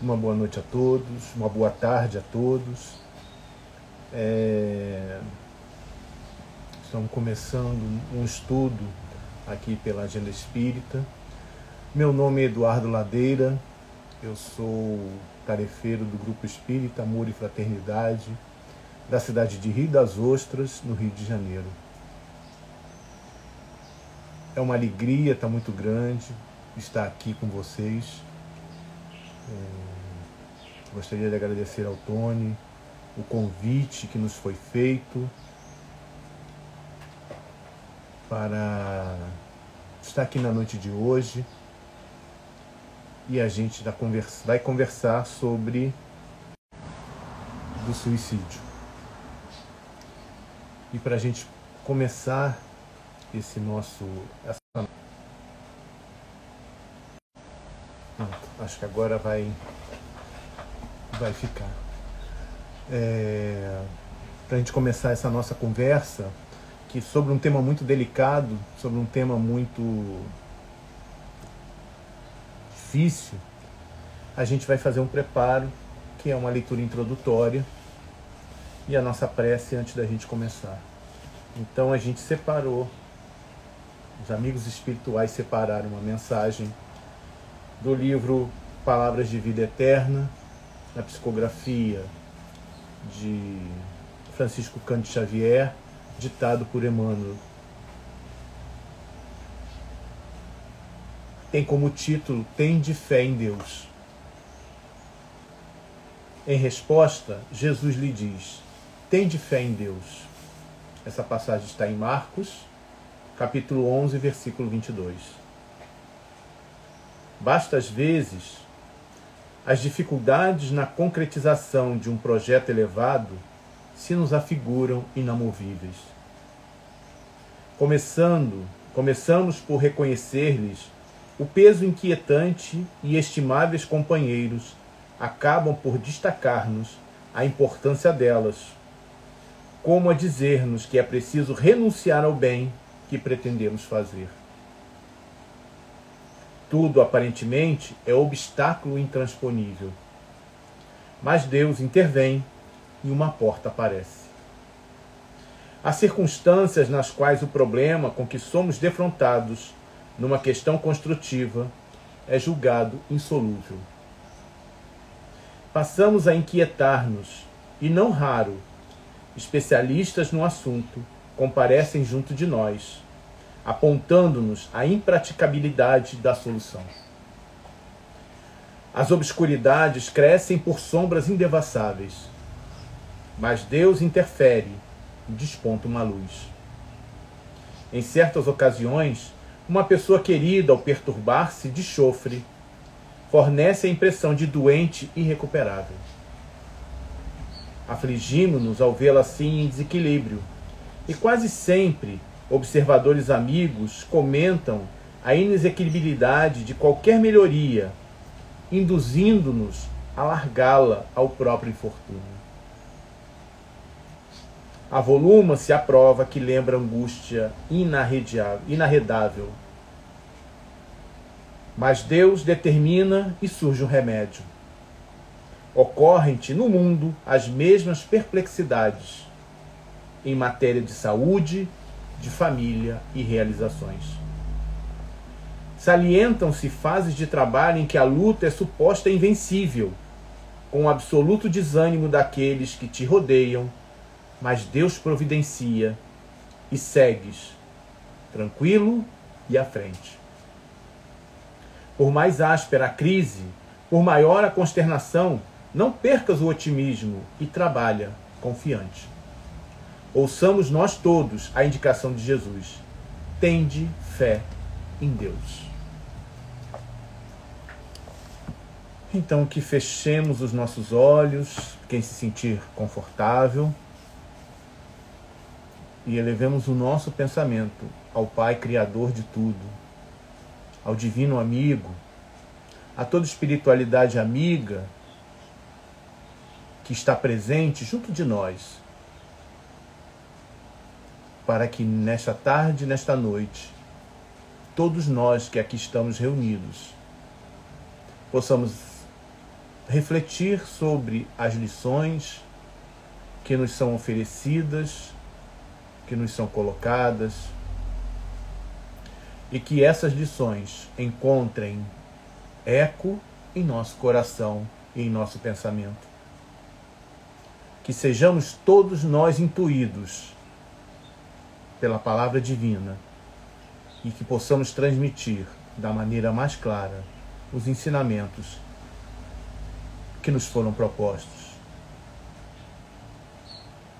Uma boa noite a todos, uma boa tarde a todos. É... Estamos começando um estudo aqui pela Agenda Espírita. Meu nome é Eduardo Ladeira, eu sou tarefeiro do Grupo Espírita Amor e Fraternidade da cidade de Rio das Ostras, no Rio de Janeiro. É uma alegria, está muito grande estar aqui com vocês. É, gostaria de agradecer ao Tony o convite que nos foi feito para estar aqui na noite de hoje e a gente vai conversar sobre o suicídio. E para a gente começar esse nosso. Essa... acho que agora vai, vai ficar. É, para a gente começar essa nossa conversa, que sobre um tema muito delicado, sobre um tema muito difícil, a gente vai fazer um preparo, que é uma leitura introdutória e a nossa prece antes da gente começar. Então a gente separou, os amigos espirituais separaram uma mensagem do livro Palavras de Vida Eterna, na psicografia de Francisco Cândido Xavier, ditado por Emmanuel. Tem como título Tem de fé em Deus. Em resposta, Jesus lhe diz: Tende fé em Deus. Essa passagem está em Marcos, capítulo 11, versículo 22. Basta às vezes as dificuldades na concretização de um projeto elevado se nos afiguram inamovíveis. Começando, começamos por reconhecer-lhes o peso inquietante e estimáveis companheiros acabam por destacar-nos a importância delas como a dizer-nos que é preciso renunciar ao bem que pretendemos fazer. Tudo, aparentemente, é obstáculo intransponível. Mas Deus intervém e uma porta aparece. Há circunstâncias nas quais o problema com que somos defrontados numa questão construtiva é julgado insolúvel. Passamos a inquietar-nos, e não raro, especialistas no assunto, comparecem junto de nós, apontando-nos a impraticabilidade da solução. As obscuridades crescem por sombras indevassáveis, mas Deus interfere e desponta uma luz. Em certas ocasiões, uma pessoa querida, ao perturbar-se de chofre, fornece a impressão de doente irrecuperável. Afligimos-nos ao vê-la assim em desequilíbrio. E quase sempre observadores amigos comentam a inexequibilidade de qualquer melhoria, induzindo-nos a largá-la ao próprio infortúnio. Avoluma-se a prova que lembra angústia inarredável. Mas Deus determina e surge um remédio ocorrem-te no mundo as mesmas perplexidades em matéria de saúde, de família e realizações. Salientam-se fases de trabalho em que a luta é suposta invencível, com o absoluto desânimo daqueles que te rodeiam, mas Deus providencia e segues, tranquilo e à frente. Por mais áspera a crise, por maior a consternação, não percas o otimismo e trabalha confiante. Ouçamos nós todos a indicação de Jesus. Tende fé em Deus. Então que fechemos os nossos olhos, quem se sentir confortável, e elevemos o nosso pensamento ao Pai Criador de tudo, ao Divino Amigo, a toda espiritualidade amiga que está presente junto de nós, para que nesta tarde, nesta noite, todos nós que aqui estamos reunidos, possamos refletir sobre as lições que nos são oferecidas, que nos são colocadas, e que essas lições encontrem eco em nosso coração e em nosso pensamento. Que sejamos todos nós intuídos pela palavra divina e que possamos transmitir da maneira mais clara os ensinamentos que nos foram propostos.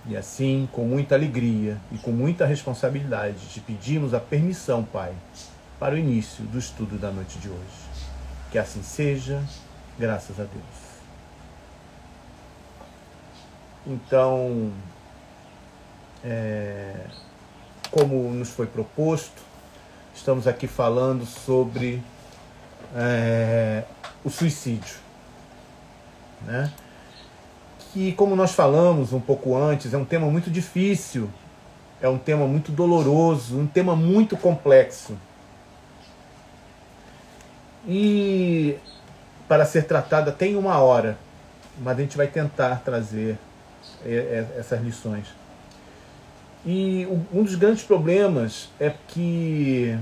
E assim, com muita alegria e com muita responsabilidade, te pedimos a permissão, Pai, para o início do estudo da noite de hoje. Que assim seja, graças a Deus. Então, é, como nos foi proposto, estamos aqui falando sobre é, o suicídio. Né? Que, como nós falamos um pouco antes, é um tema muito difícil, é um tema muito doloroso, um tema muito complexo. E para ser tratada tem uma hora, mas a gente vai tentar trazer é, é, essas lições. E um dos grandes problemas é que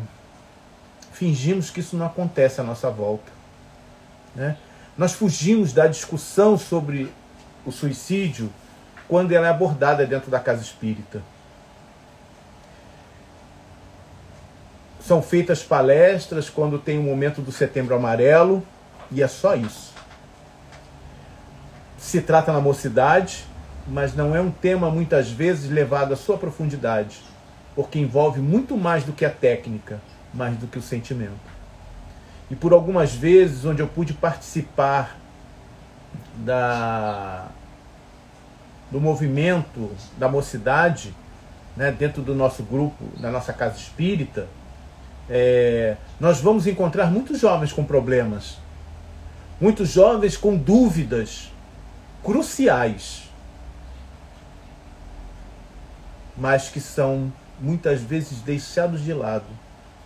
fingimos que isso não acontece à nossa volta. Né? Nós fugimos da discussão sobre o suicídio quando ela é abordada dentro da casa espírita. São feitas palestras quando tem o momento do setembro amarelo e é só isso. Se trata na mocidade, mas não é um tema muitas vezes levado à sua profundidade, porque envolve muito mais do que a técnica, mais do que o sentimento. E por algumas vezes onde eu pude participar da do movimento da mocidade, né, dentro do nosso grupo, da nossa casa espírita, é, nós vamos encontrar muitos jovens com problemas, muitos jovens com dúvidas cruciais mas que são muitas vezes deixados de lado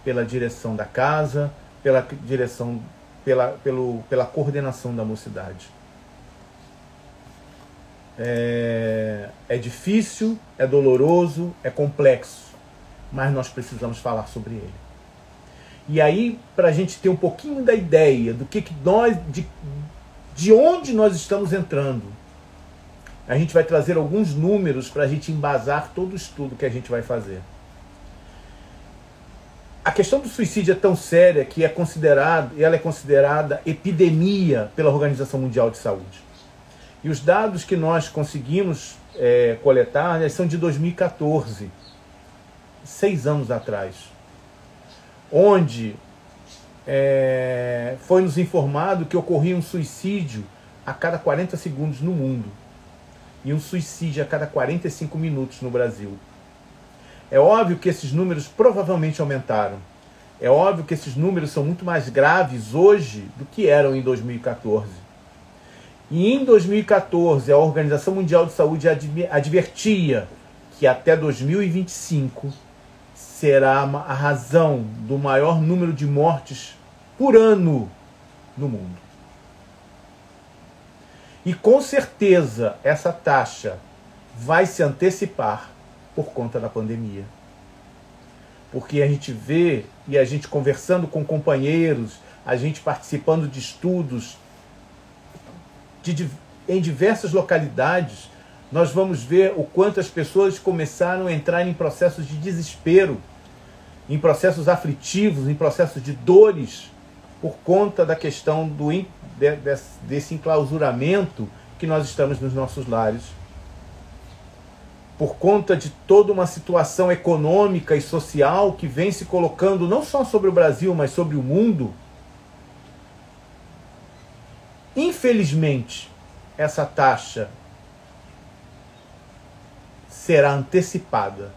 pela direção da casa, pela direção, pela, pelo, pela coordenação da mocidade. É, é difícil, é doloroso, é complexo, mas nós precisamos falar sobre ele. E aí, para a gente ter um pouquinho da ideia do que, que nós, de, de onde nós estamos entrando, a gente vai trazer alguns números para a gente embasar todo o estudo que a gente vai fazer. A questão do suicídio é tão séria que é considerado, ela é considerada epidemia pela Organização Mundial de Saúde. E os dados que nós conseguimos é, coletar né, são de 2014, seis anos atrás, onde é, foi nos informado que ocorria um suicídio a cada 40 segundos no mundo e um suicídio a cada 45 minutos no Brasil. É óbvio que esses números provavelmente aumentaram. É óbvio que esses números são muito mais graves hoje do que eram em 2014. E em 2014, a Organização Mundial de Saúde advertia que até 2025 será a razão do maior número de mortes por ano no mundo. E com certeza essa taxa vai se antecipar por conta da pandemia. Porque a gente vê e a gente conversando com companheiros, a gente participando de estudos de, em diversas localidades, nós vamos ver o quanto as pessoas começaram a entrar em processos de desespero, em processos aflitivos, em processos de dores, por conta da questão do, de, desse, desse enclausuramento que nós estamos nos nossos lares. Por conta de toda uma situação econômica e social que vem se colocando não só sobre o Brasil, mas sobre o mundo. Infelizmente, essa taxa será antecipada.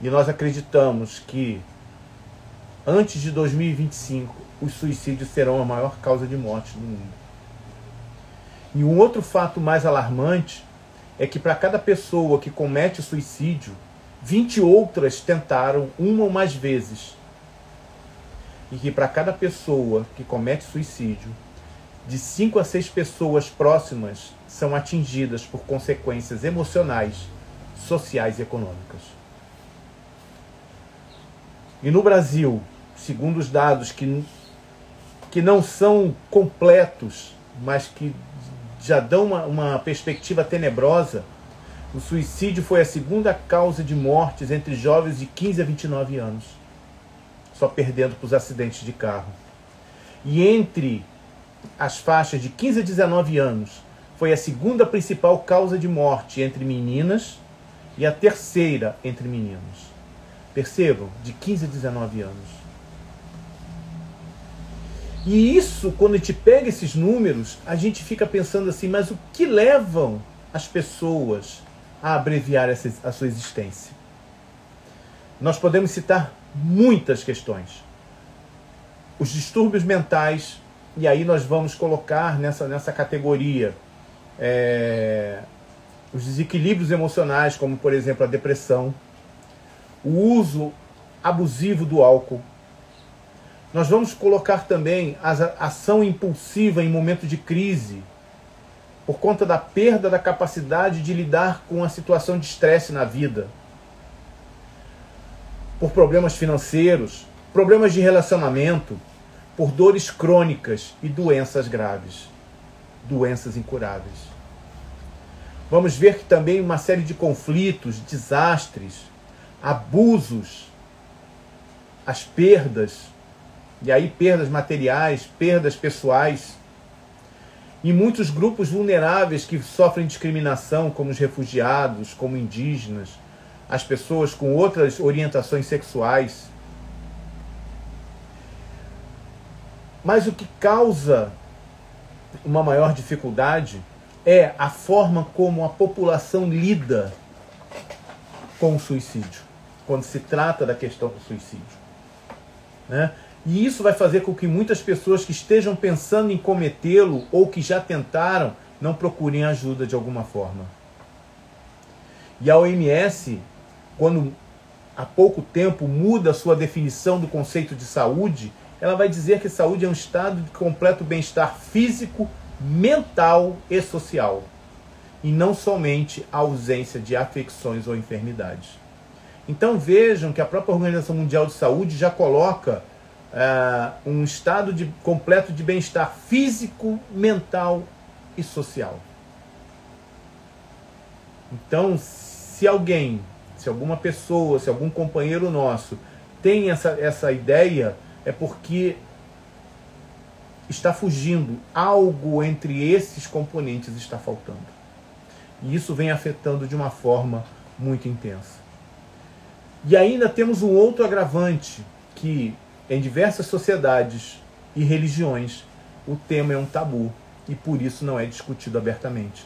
E nós acreditamos que antes de 2025 os suicídios serão a maior causa de morte no mundo. E um outro fato mais alarmante é que para cada pessoa que comete suicídio, 20 outras tentaram uma ou mais vezes. E que para cada pessoa que comete suicídio, de 5 a 6 pessoas próximas são atingidas por consequências emocionais, sociais e econômicas. E no Brasil, segundo os dados que, que não são completos, mas que já dão uma, uma perspectiva tenebrosa, o suicídio foi a segunda causa de mortes entre jovens de 15 a 29 anos, só perdendo para os acidentes de carro. E entre as faixas de 15 a 19 anos, foi a segunda principal causa de morte entre meninas e a terceira entre meninos. Percebam, de 15 a 19 anos. E isso, quando a gente pega esses números, a gente fica pensando assim, mas o que levam as pessoas a abreviar essa, a sua existência? Nós podemos citar muitas questões. Os distúrbios mentais, e aí nós vamos colocar nessa, nessa categoria é, os desequilíbrios emocionais, como por exemplo a depressão, o uso abusivo do álcool. Nós vamos colocar também a ação impulsiva em momento de crise, por conta da perda da capacidade de lidar com a situação de estresse na vida, por problemas financeiros, problemas de relacionamento, por dores crônicas e doenças graves, doenças incuráveis. Vamos ver que também uma série de conflitos, desastres, abusos, as perdas, e aí perdas materiais, perdas pessoais, e muitos grupos vulneráveis que sofrem discriminação, como os refugiados, como indígenas, as pessoas com outras orientações sexuais. Mas o que causa uma maior dificuldade é a forma como a população lida com o suicídio quando se trata da questão do suicídio. Né? E isso vai fazer com que muitas pessoas que estejam pensando em cometê-lo ou que já tentaram não procurem ajuda de alguma forma. E a OMS, quando há pouco tempo muda sua definição do conceito de saúde, ela vai dizer que saúde é um estado de completo bem-estar físico, mental e social, e não somente a ausência de afecções ou enfermidades. Então vejam que a própria Organização Mundial de Saúde já coloca uh, um estado de, completo de bem-estar físico, mental e social. Então, se alguém, se alguma pessoa, se algum companheiro nosso tem essa, essa ideia, é porque está fugindo. Algo entre esses componentes está faltando. E isso vem afetando de uma forma muito intensa. E ainda temos um outro agravante, que em diversas sociedades e religiões o tema é um tabu e por isso não é discutido abertamente.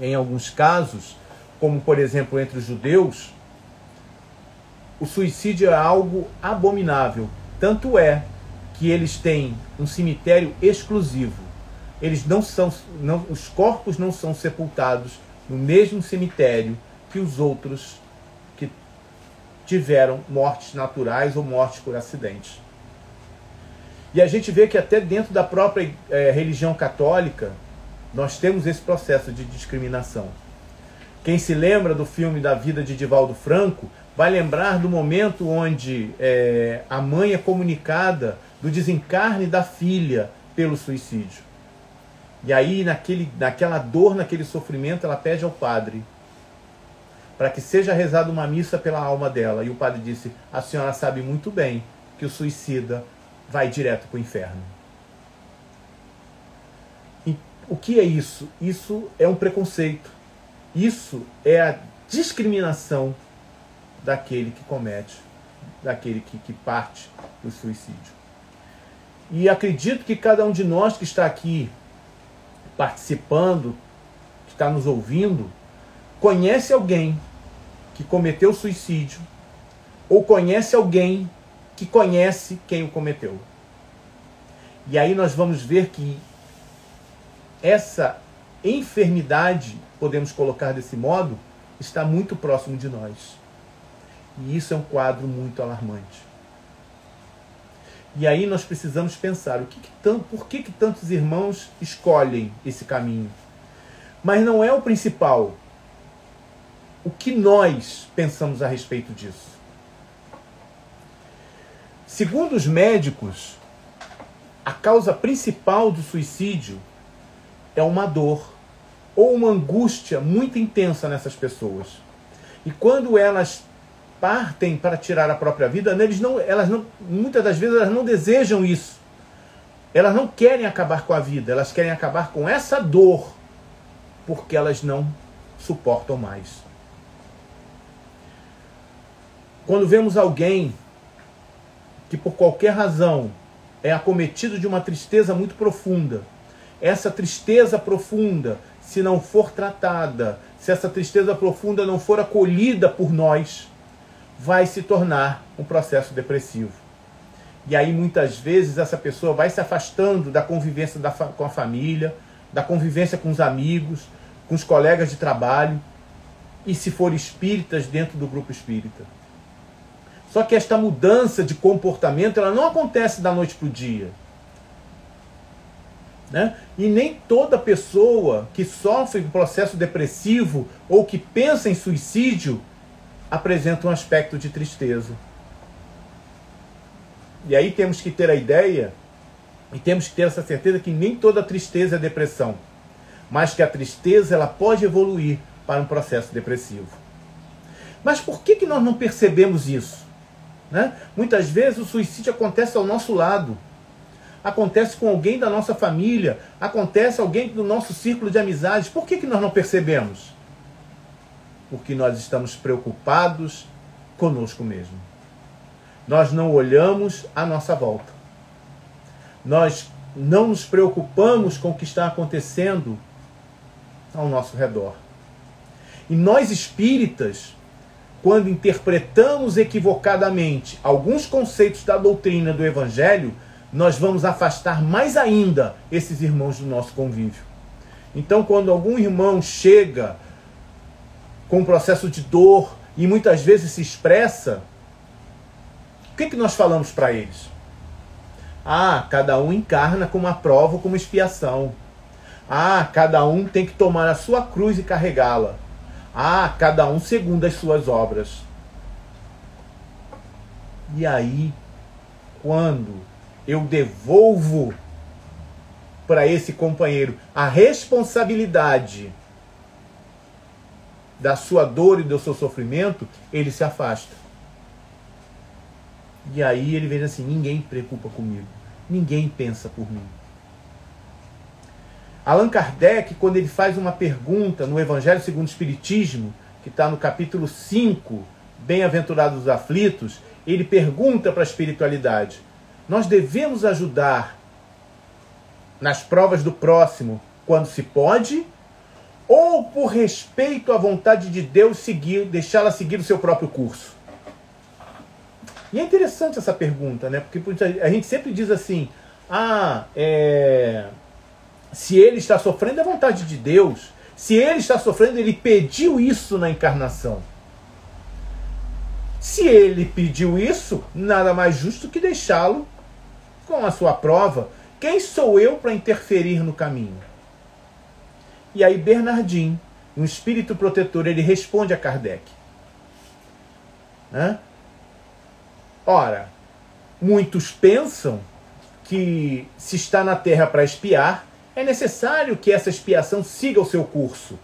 Em alguns casos, como por exemplo entre os judeus, o suicídio é algo abominável. Tanto é que eles têm um cemitério exclusivo. Eles não são, não, os corpos não são sepultados no mesmo cemitério que os outros tiveram mortes naturais ou mortes por acidentes. E a gente vê que até dentro da própria é, religião católica nós temos esse processo de discriminação. Quem se lembra do filme da vida de Divaldo Franco vai lembrar do momento onde é, a mãe é comunicada do desencarne da filha pelo suicídio. E aí, naquele, naquela dor, naquele sofrimento, ela pede ao padre para que seja rezada uma missa pela alma dela. E o padre disse: A senhora sabe muito bem que o suicida vai direto para o inferno. E o que é isso? Isso é um preconceito. Isso é a discriminação daquele que comete, daquele que, que parte do suicídio. E acredito que cada um de nós que está aqui participando, que está nos ouvindo, conhece alguém que cometeu suicídio ou conhece alguém que conhece quem o cometeu. E aí nós vamos ver que essa enfermidade, podemos colocar desse modo, está muito próximo de nós. E isso é um quadro muito alarmante. E aí nós precisamos pensar o que, que tanto, por que, que tantos irmãos escolhem esse caminho. Mas não é o principal. O que nós pensamos a respeito disso? Segundo os médicos, a causa principal do suicídio é uma dor ou uma angústia muito intensa nessas pessoas. E quando elas partem para tirar a própria vida, eles não, elas não, muitas das vezes elas não desejam isso. Elas não querem acabar com a vida, elas querem acabar com essa dor, porque elas não suportam mais. Quando vemos alguém que por qualquer razão é acometido de uma tristeza muito profunda, essa tristeza profunda se não for tratada, se essa tristeza profunda não for acolhida por nós, vai se tornar um processo depressivo. E aí muitas vezes essa pessoa vai se afastando da convivência da, com a família, da convivência com os amigos, com os colegas de trabalho, e se for espíritas dentro do grupo espírita. Só que esta mudança de comportamento ela não acontece da noite para o dia. Né? E nem toda pessoa que sofre um processo depressivo ou que pensa em suicídio apresenta um aspecto de tristeza. E aí temos que ter a ideia e temos que ter essa certeza que nem toda tristeza é depressão, mas que a tristeza ela pode evoluir para um processo depressivo. Mas por que, que nós não percebemos isso? Né? Muitas vezes o suicídio acontece ao nosso lado acontece com alguém da nossa família, acontece alguém do nosso círculo de amizades. Por que, que nós não percebemos? Porque nós estamos preocupados conosco mesmo. Nós não olhamos à nossa volta. Nós não nos preocupamos com o que está acontecendo ao nosso redor. E nós espíritas, quando interpretamos equivocadamente alguns conceitos da doutrina do Evangelho, nós vamos afastar mais ainda esses irmãos do nosso convívio. Então, quando algum irmão chega com um processo de dor e muitas vezes se expressa, o que, que nós falamos para eles? Ah, cada um encarna como uma prova, como expiação. Ah, cada um tem que tomar a sua cruz e carregá-la. Ah, cada um segundo as suas obras. E aí, quando eu devolvo para esse companheiro a responsabilidade da sua dor e do seu sofrimento, ele se afasta. E aí ele vem assim: ninguém preocupa comigo, ninguém pensa por mim. Allan Kardec, quando ele faz uma pergunta no Evangelho segundo o Espiritismo, que está no capítulo 5, Bem-aventurados os aflitos, ele pergunta para a espiritualidade: nós devemos ajudar nas provas do próximo quando se pode, ou por respeito à vontade de Deus seguir, deixá-la seguir o seu próprio curso? E é interessante essa pergunta, né? Porque a gente sempre diz assim: ah, é, se ele está sofrendo é vontade de Deus. Se ele está sofrendo, ele pediu isso na encarnação. Se ele pediu isso, nada mais justo que deixá-lo com a sua prova. Quem sou eu para interferir no caminho? E aí Bernardin, um espírito protetor, ele responde a Kardec. Hã? Ora, muitos pensam que se está na Terra para espiar, é necessário que essa expiação siga o seu curso.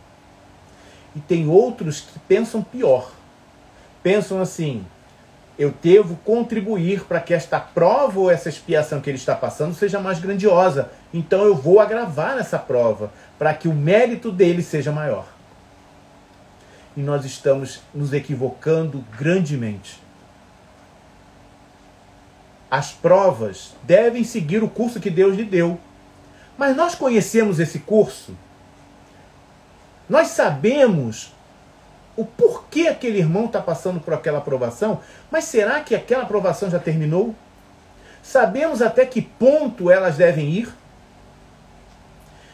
E tem outros que pensam pior pensam assim: eu devo contribuir para que esta prova ou essa expiação que ele está passando seja mais grandiosa. Então eu vou agravar essa prova para que o mérito dele seja maior. E nós estamos nos equivocando grandemente. As provas devem seguir o curso que Deus lhe deu. Mas nós conhecemos esse curso? Nós sabemos o porquê aquele irmão está passando por aquela aprovação, mas será que aquela aprovação já terminou? Sabemos até que ponto elas devem ir?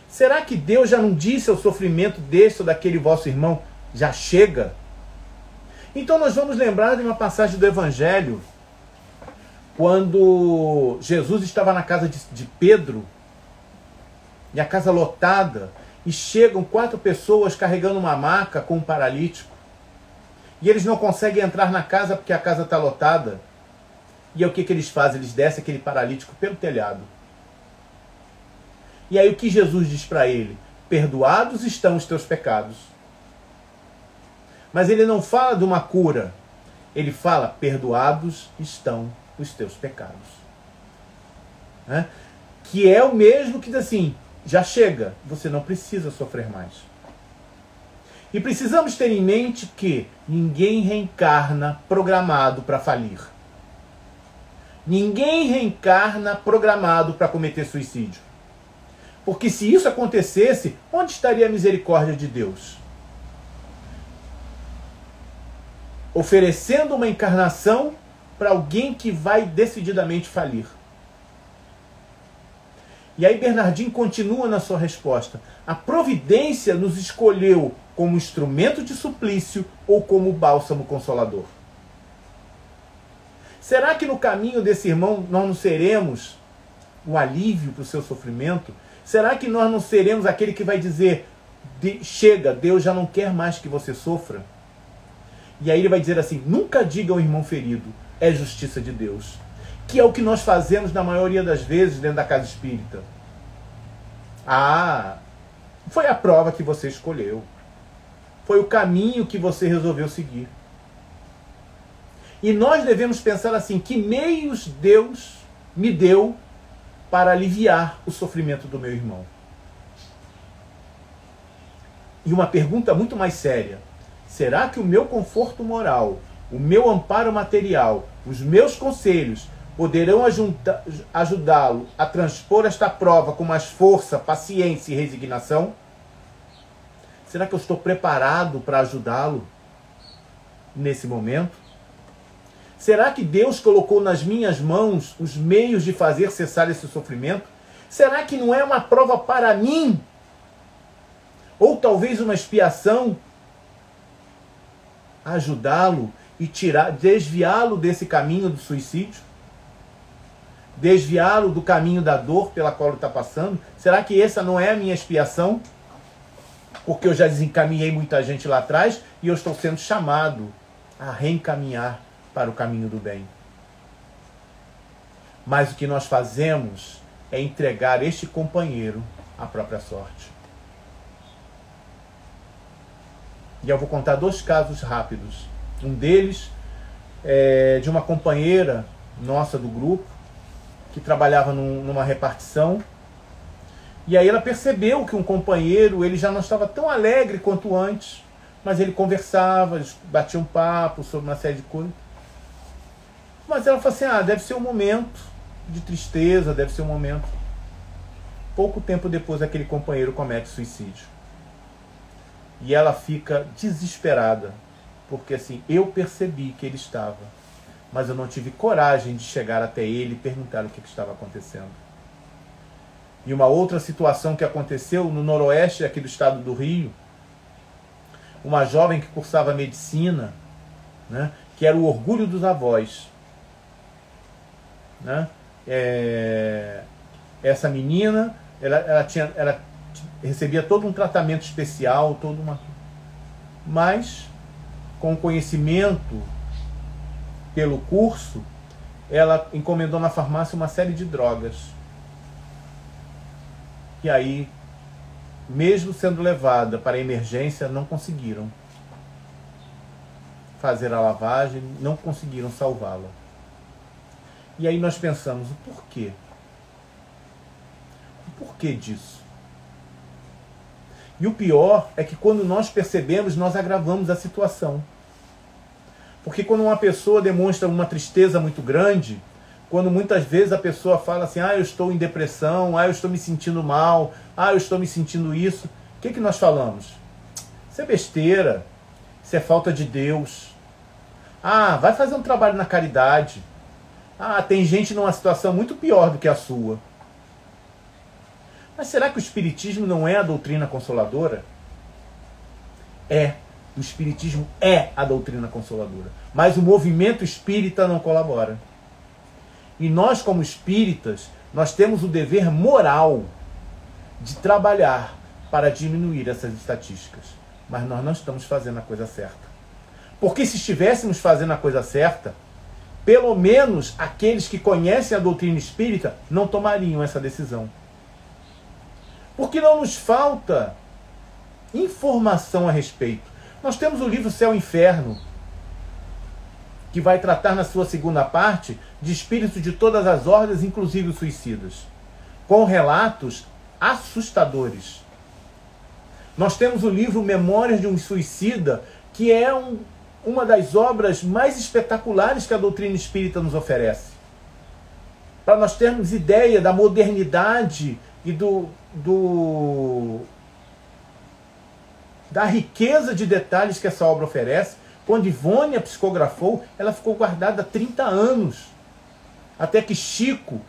Será que Deus já não disse ao sofrimento deste ou daquele vosso irmão, já chega? Então nós vamos lembrar de uma passagem do Evangelho, quando Jesus estava na casa de, de Pedro, e a casa lotada, e chegam quatro pessoas carregando uma maca com um paralítico. E eles não conseguem entrar na casa porque a casa está lotada. E aí o que, que eles fazem? Eles descem aquele paralítico pelo telhado. E aí o que Jesus diz para ele? Perdoados estão os teus pecados. Mas ele não fala de uma cura. Ele fala: perdoados estão os teus pecados. Né? Que é o mesmo que diz assim: já chega, você não precisa sofrer mais. E precisamos ter em mente que ninguém reencarna programado para falir. Ninguém reencarna programado para cometer suicídio. Porque se isso acontecesse, onde estaria a misericórdia de Deus? Oferecendo uma encarnação para alguém que vai decididamente falir. E aí Bernardinho continua na sua resposta. A providência nos escolheu como instrumento de suplício ou como bálsamo consolador. Será que no caminho desse irmão nós não seremos o alívio para o seu sofrimento? Será que nós não seremos aquele que vai dizer: chega, Deus já não quer mais que você sofra? E aí ele vai dizer assim: nunca diga ao irmão ferido, é justiça de Deus que é o que nós fazemos na maioria das vezes dentro da casa espírita. Ah, foi a prova que você escolheu. Foi o caminho que você resolveu seguir. E nós devemos pensar assim: que meios Deus me deu para aliviar o sofrimento do meu irmão? E uma pergunta muito mais séria: será que o meu conforto moral, o meu amparo material, os meus conselhos poderão ajudá-lo a transpor esta prova com mais força, paciência e resignação? Será que eu estou preparado para ajudá-lo nesse momento? Será que Deus colocou nas minhas mãos os meios de fazer cessar esse sofrimento? Será que não é uma prova para mim? Ou talvez uma expiação? Ajudá-lo e tirar, desviá-lo desse caminho do suicídio? Desviá-lo do caminho da dor pela qual ele está passando? Será que essa não é a minha expiação? Porque eu já desencaminhei muita gente lá atrás e eu estou sendo chamado a reencaminhar para o caminho do bem. Mas o que nós fazemos é entregar este companheiro à própria sorte. E eu vou contar dois casos rápidos. Um deles é de uma companheira nossa do grupo, que trabalhava num, numa repartição. E aí ela percebeu que um companheiro, ele já não estava tão alegre quanto antes, mas ele conversava, eles batiam um papo sobre uma série de coisas. Mas ela falou assim: ah, deve ser um momento de tristeza, deve ser um momento. Pouco tempo depois, aquele companheiro comete suicídio. E ela fica desesperada, porque assim, eu percebi que ele estava mas eu não tive coragem de chegar até ele e perguntar o que, que estava acontecendo. E uma outra situação que aconteceu no noroeste aqui do estado do Rio, uma jovem que cursava medicina, né, que era o orgulho dos avós. Né? É, essa menina, ela, ela, tinha, ela recebia todo um tratamento especial, toda uma. Mas, com conhecimento pelo curso, ela encomendou na farmácia uma série de drogas. E aí, mesmo sendo levada para a emergência, não conseguiram fazer a lavagem, não conseguiram salvá-la. E aí nós pensamos, o porquê? O porquê disso? E o pior é que quando nós percebemos, nós agravamos a situação. Porque quando uma pessoa demonstra uma tristeza muito grande, quando muitas vezes a pessoa fala assim, ah, eu estou em depressão, ah, eu estou me sentindo mal, ah, eu estou me sentindo isso, o que, que nós falamos? Isso é besteira, isso é falta de Deus. Ah, vai fazer um trabalho na caridade. Ah, tem gente numa situação muito pior do que a sua. Mas será que o Espiritismo não é a doutrina consoladora? É. O Espiritismo é a doutrina consoladora. Mas o movimento espírita não colabora. E nós, como espíritas, nós temos o dever moral de trabalhar para diminuir essas estatísticas. Mas nós não estamos fazendo a coisa certa. Porque se estivéssemos fazendo a coisa certa, pelo menos aqueles que conhecem a doutrina espírita não tomariam essa decisão. Porque não nos falta informação a respeito. Nós temos o livro Céu e Inferno, que vai tratar na sua segunda parte de espíritos de todas as ordens, inclusive os suicidas, com relatos assustadores. Nós temos o livro Memórias de um Suicida, que é um, uma das obras mais espetaculares que a doutrina espírita nos oferece. Para nós termos ideia da modernidade e do, do da riqueza de detalhes que essa obra oferece. Quando Ivone a psicografou, ela ficou guardada 30 anos. Até que Chico,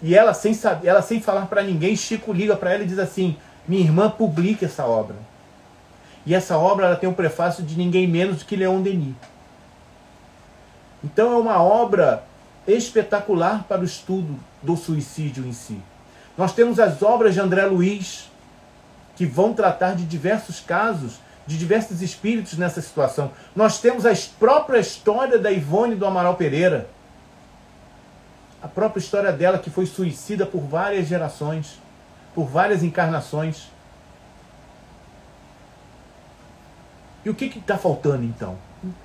e ela sem, saber, ela sem falar para ninguém, Chico liga para ela e diz assim: Minha irmã, publique essa obra. E essa obra ela tem um prefácio de ninguém menos do que Leon Denis. Então é uma obra espetacular para o estudo do suicídio em si. Nós temos as obras de André Luiz, que vão tratar de diversos casos, de diversos espíritos nessa situação. Nós temos a própria história da Ivone do Amaral Pereira. A própria história dela que foi suicida por várias gerações, por várias encarnações. E o que está faltando então?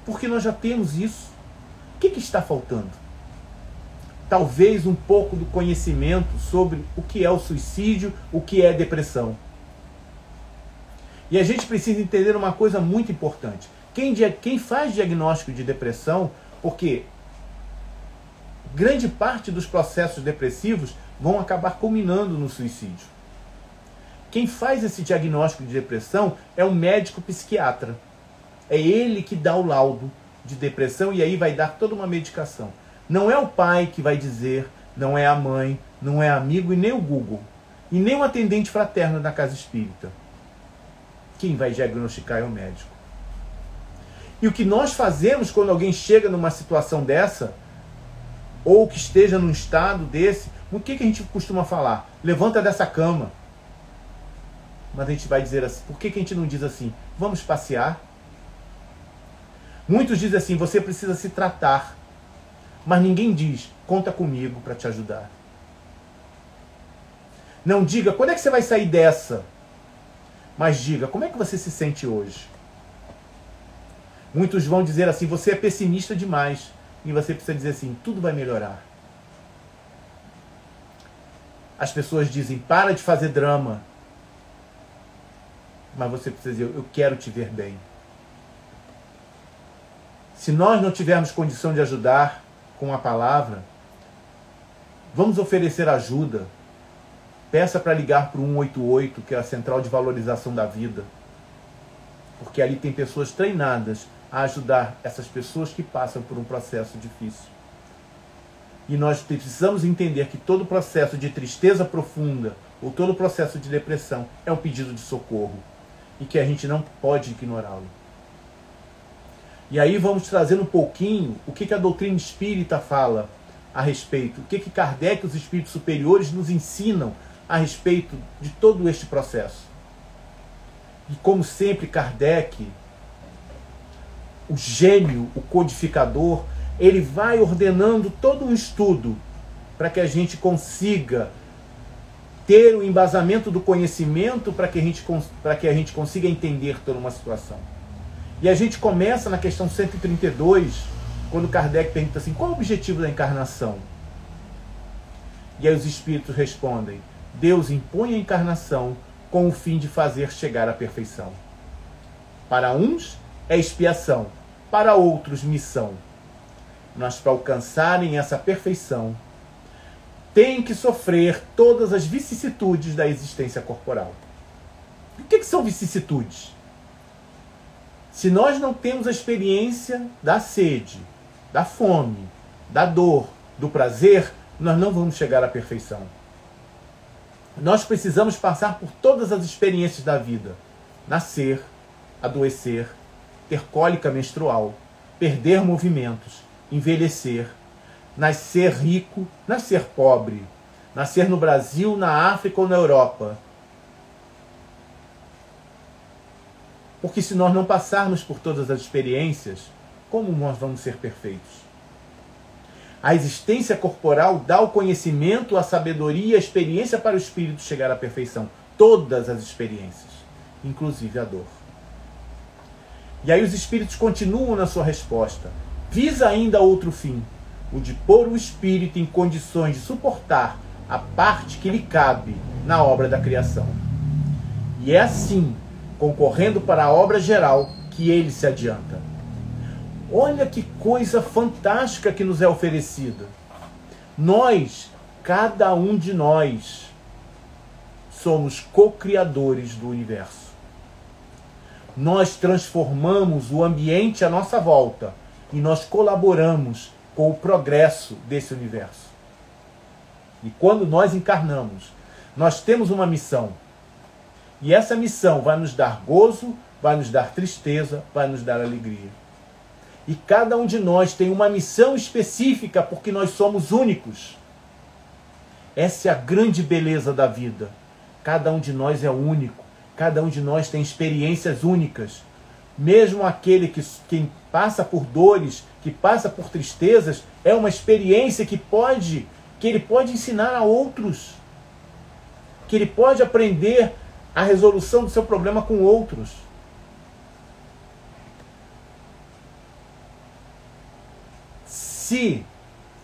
Porque nós já temos isso. O que, que está faltando? talvez um pouco do conhecimento sobre o que é o suicídio, o que é depressão. E a gente precisa entender uma coisa muito importante. Quem, quem faz diagnóstico de depressão, porque grande parte dos processos depressivos vão acabar culminando no suicídio. Quem faz esse diagnóstico de depressão é um médico psiquiatra. É ele que dá o laudo de depressão e aí vai dar toda uma medicação. Não é o pai que vai dizer, não é a mãe, não é amigo e nem o Google. E nem o atendente fraterno da casa espírita. Quem vai diagnosticar é o médico. E o que nós fazemos quando alguém chega numa situação dessa, ou que esteja num estado desse, o que, que a gente costuma falar? Levanta dessa cama. Mas a gente vai dizer assim, por que, que a gente não diz assim? Vamos passear? Muitos dizem assim, você precisa se tratar. Mas ninguém diz, conta comigo para te ajudar. Não diga, quando é que você vai sair dessa? Mas diga, como é que você se sente hoje? Muitos vão dizer assim, você é pessimista demais. E você precisa dizer assim, tudo vai melhorar. As pessoas dizem, para de fazer drama. Mas você precisa dizer, eu quero te ver bem. Se nós não tivermos condição de ajudar, com a palavra, vamos oferecer ajuda. Peça para ligar para o 188, que é a Central de Valorização da Vida. Porque ali tem pessoas treinadas a ajudar essas pessoas que passam por um processo difícil. E nós precisamos entender que todo processo de tristeza profunda ou todo processo de depressão é um pedido de socorro e que a gente não pode ignorá-lo. E aí vamos trazendo um pouquinho o que, a doutrina espírita fala a respeito, o que, que Kardec e os espíritos superiores nos ensinam a respeito de todo este processo. E como sempre, Kardec, o gênio, o codificador, ele vai ordenando todo um estudo para que a gente consiga ter o embasamento do conhecimento para que, a gente, que a gente consiga entender toda uma situação. E a gente começa na questão 132, quando Kardec pergunta assim: qual é o objetivo da encarnação? E aí os espíritos respondem: Deus impõe a encarnação com o fim de fazer chegar à perfeição. Para uns é expiação, para outros missão. Mas para alcançarem essa perfeição, têm que sofrer todas as vicissitudes da existência corporal. O que, que são vicissitudes? Se nós não temos a experiência da sede, da fome, da dor, do prazer, nós não vamos chegar à perfeição. Nós precisamos passar por todas as experiências da vida: nascer, adoecer, ter cólica menstrual, perder movimentos, envelhecer, nascer rico, nascer pobre, nascer no Brasil, na África ou na Europa. Porque se nós não passarmos por todas as experiências, como nós vamos ser perfeitos? A existência corporal dá o conhecimento, a sabedoria, a experiência para o espírito chegar à perfeição. Todas as experiências, inclusive a dor. E aí os espíritos continuam na sua resposta. Visa ainda outro fim, o de pôr o espírito em condições de suportar a parte que lhe cabe na obra da criação. E é assim, concorrendo para a obra geral, que ele se adianta. Olha que coisa fantástica que nos é oferecida. Nós, cada um de nós, somos co-criadores do universo. Nós transformamos o ambiente à nossa volta e nós colaboramos com o progresso desse universo. E quando nós encarnamos, nós temos uma missão. E essa missão vai nos dar gozo, vai nos dar tristeza, vai nos dar alegria. E cada um de nós tem uma missão específica porque nós somos únicos. Essa é a grande beleza da vida. Cada um de nós é único. Cada um de nós tem experiências únicas. Mesmo aquele que, que passa por dores, que passa por tristezas, é uma experiência que pode que ele pode ensinar a outros, que ele pode aprender a resolução do seu problema com outros. Se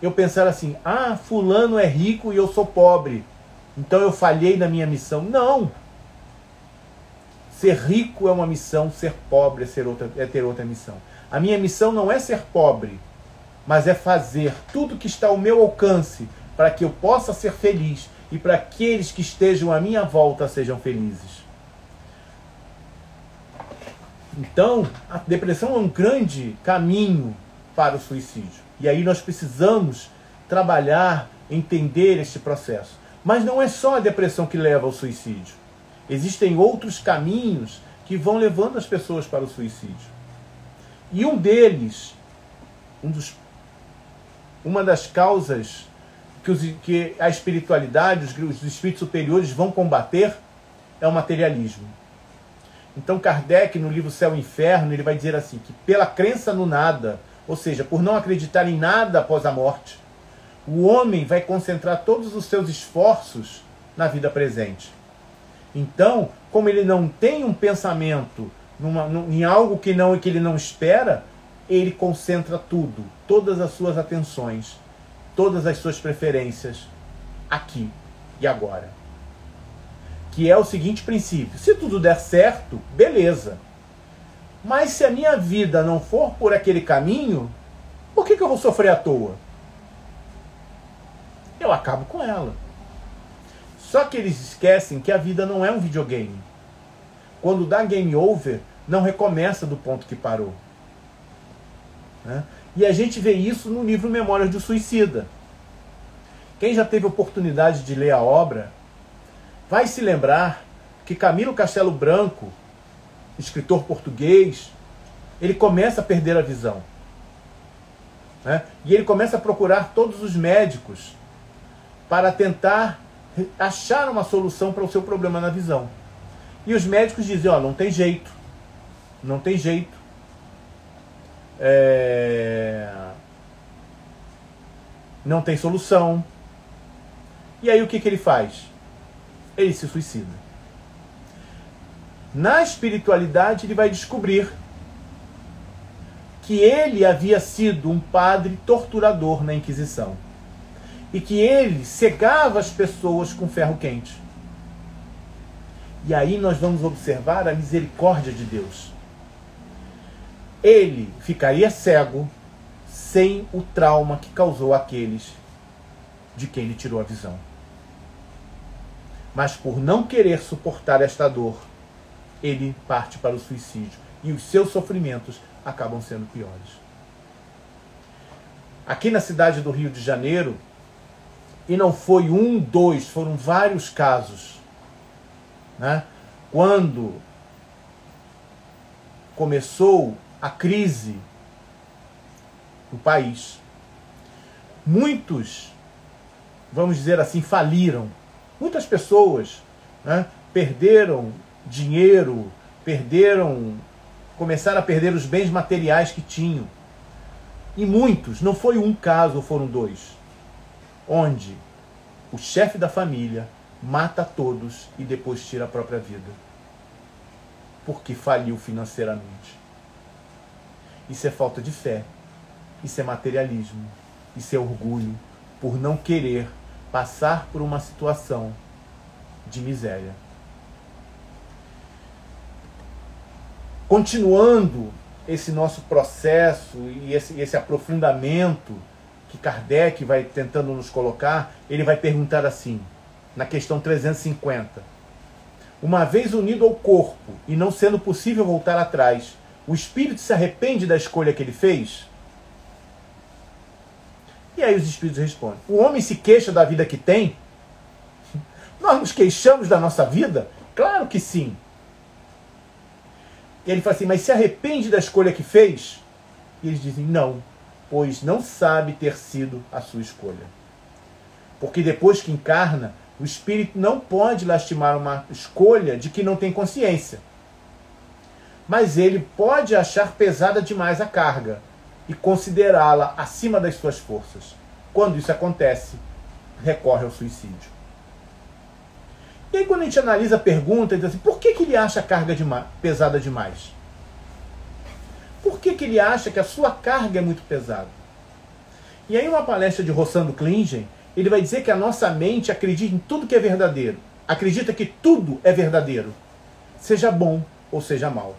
eu pensar assim, ah, fulano é rico e eu sou pobre, então eu falhei na minha missão. Não! Ser rico é uma missão, ser pobre é, ser outra, é ter outra missão. A minha missão não é ser pobre, mas é fazer tudo que está ao meu alcance para que eu possa ser feliz e para aqueles que estejam à minha volta sejam felizes. Então, a depressão é um grande caminho para o suicídio. E aí nós precisamos trabalhar, entender este processo. Mas não é só a depressão que leva ao suicídio. Existem outros caminhos que vão levando as pessoas para o suicídio. E um deles, um dos, uma das causas que, os, que a espiritualidade, os, os espíritos superiores vão combater é o materialismo. Então Kardec, no livro Céu e Inferno, ele vai dizer assim, que pela crença no nada, ou seja, por não acreditar em nada após a morte, o homem vai concentrar todos os seus esforços na vida presente. Então, como ele não tem um pensamento numa, em algo que não que ele não espera, ele concentra tudo, todas as suas atenções todas as suas preferências aqui e agora. Que é o seguinte princípio: se tudo der certo, beleza. Mas se a minha vida não for por aquele caminho, por que, que eu vou sofrer à toa? Eu acabo com ela. Só que eles esquecem que a vida não é um videogame. Quando dá game over, não recomeça do ponto que parou. Né? E a gente vê isso no livro Memórias do Suicida. Quem já teve oportunidade de ler a obra vai se lembrar que Camilo Castelo Branco, escritor português, ele começa a perder a visão. Né? E ele começa a procurar todos os médicos para tentar achar uma solução para o seu problema na visão. E os médicos dizem: Ó, oh, não tem jeito, não tem jeito. É... Não tem solução. E aí o que, que ele faz? Ele se suicida. Na espiritualidade, ele vai descobrir que ele havia sido um padre torturador na Inquisição e que ele cegava as pessoas com ferro quente. E aí nós vamos observar a misericórdia de Deus ele ficaria cego sem o trauma que causou aqueles de quem ele tirou a visão. Mas por não querer suportar esta dor, ele parte para o suicídio e os seus sofrimentos acabam sendo piores. Aqui na cidade do Rio de Janeiro, e não foi um, dois, foram vários casos, né? quando começou a crise no país. muitos, vamos dizer assim, faliram. Muitas pessoas né, perderam dinheiro, perderam, começaram a perder os bens materiais que tinham. E muitos, não foi um caso foram dois, onde o chefe da família mata todos e depois tira a própria vida. Porque faliu financeiramente. Isso é falta de fé. Isso é materialismo. Isso é orgulho por não querer passar por uma situação de miséria. Continuando esse nosso processo e esse, esse aprofundamento que Kardec vai tentando nos colocar, ele vai perguntar assim, na questão 350. Uma vez unido ao corpo e não sendo possível voltar atrás, o espírito se arrepende da escolha que ele fez? E aí os espíritos respondem: O homem se queixa da vida que tem? Nós nos queixamos da nossa vida? Claro que sim. E ele fala assim: Mas se arrepende da escolha que fez? E eles dizem: Não, pois não sabe ter sido a sua escolha. Porque depois que encarna, o espírito não pode lastimar uma escolha de que não tem consciência. Mas ele pode achar pesada demais a carga e considerá-la acima das suas forças. Quando isso acontece, recorre ao suicídio. E aí, quando a gente analisa a pergunta, diz assim: por que, que ele acha a carga pesada demais? Por que, que ele acha que a sua carga é muito pesada? E aí, uma palestra de Rossando Klingen, ele vai dizer que a nossa mente acredita em tudo que é verdadeiro. Acredita que tudo é verdadeiro, seja bom ou seja mal.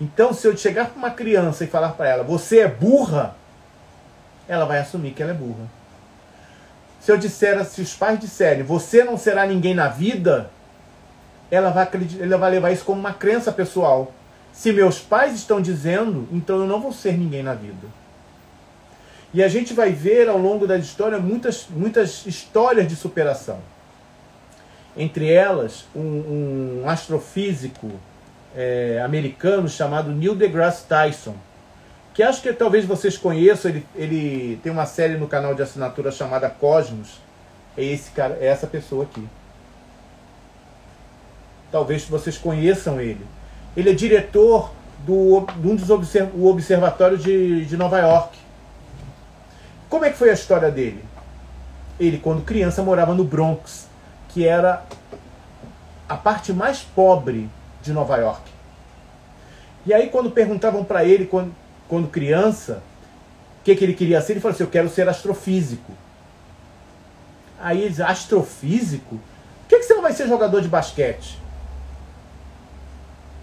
Então, se eu chegar para uma criança e falar para ela, você é burra, ela vai assumir que ela é burra. Se eu disser, se os pais disserem, você não será ninguém na vida, ela vai, ela vai levar isso como uma crença pessoal. Se meus pais estão dizendo, então eu não vou ser ninguém na vida. E a gente vai ver ao longo da história muitas, muitas histórias de superação. Entre elas, um, um astrofísico é, americano chamado Neil deGrasse Tyson, que acho que talvez vocês conheçam, ele, ele tem uma série no canal de assinatura chamada Cosmos. É esse cara, é essa pessoa aqui. Talvez vocês conheçam ele. Ele é diretor do, um dos observ, o observatório de, de Nova York. Como é que foi a história dele? Ele, quando criança, morava no Bronx, que era a parte mais pobre de Nova York. E aí, quando perguntavam para ele, quando, quando criança, o que, que ele queria ser, ele falou assim: Eu quero ser astrofísico. Aí ele diz: Astrofísico? Por que, que você não vai ser jogador de basquete?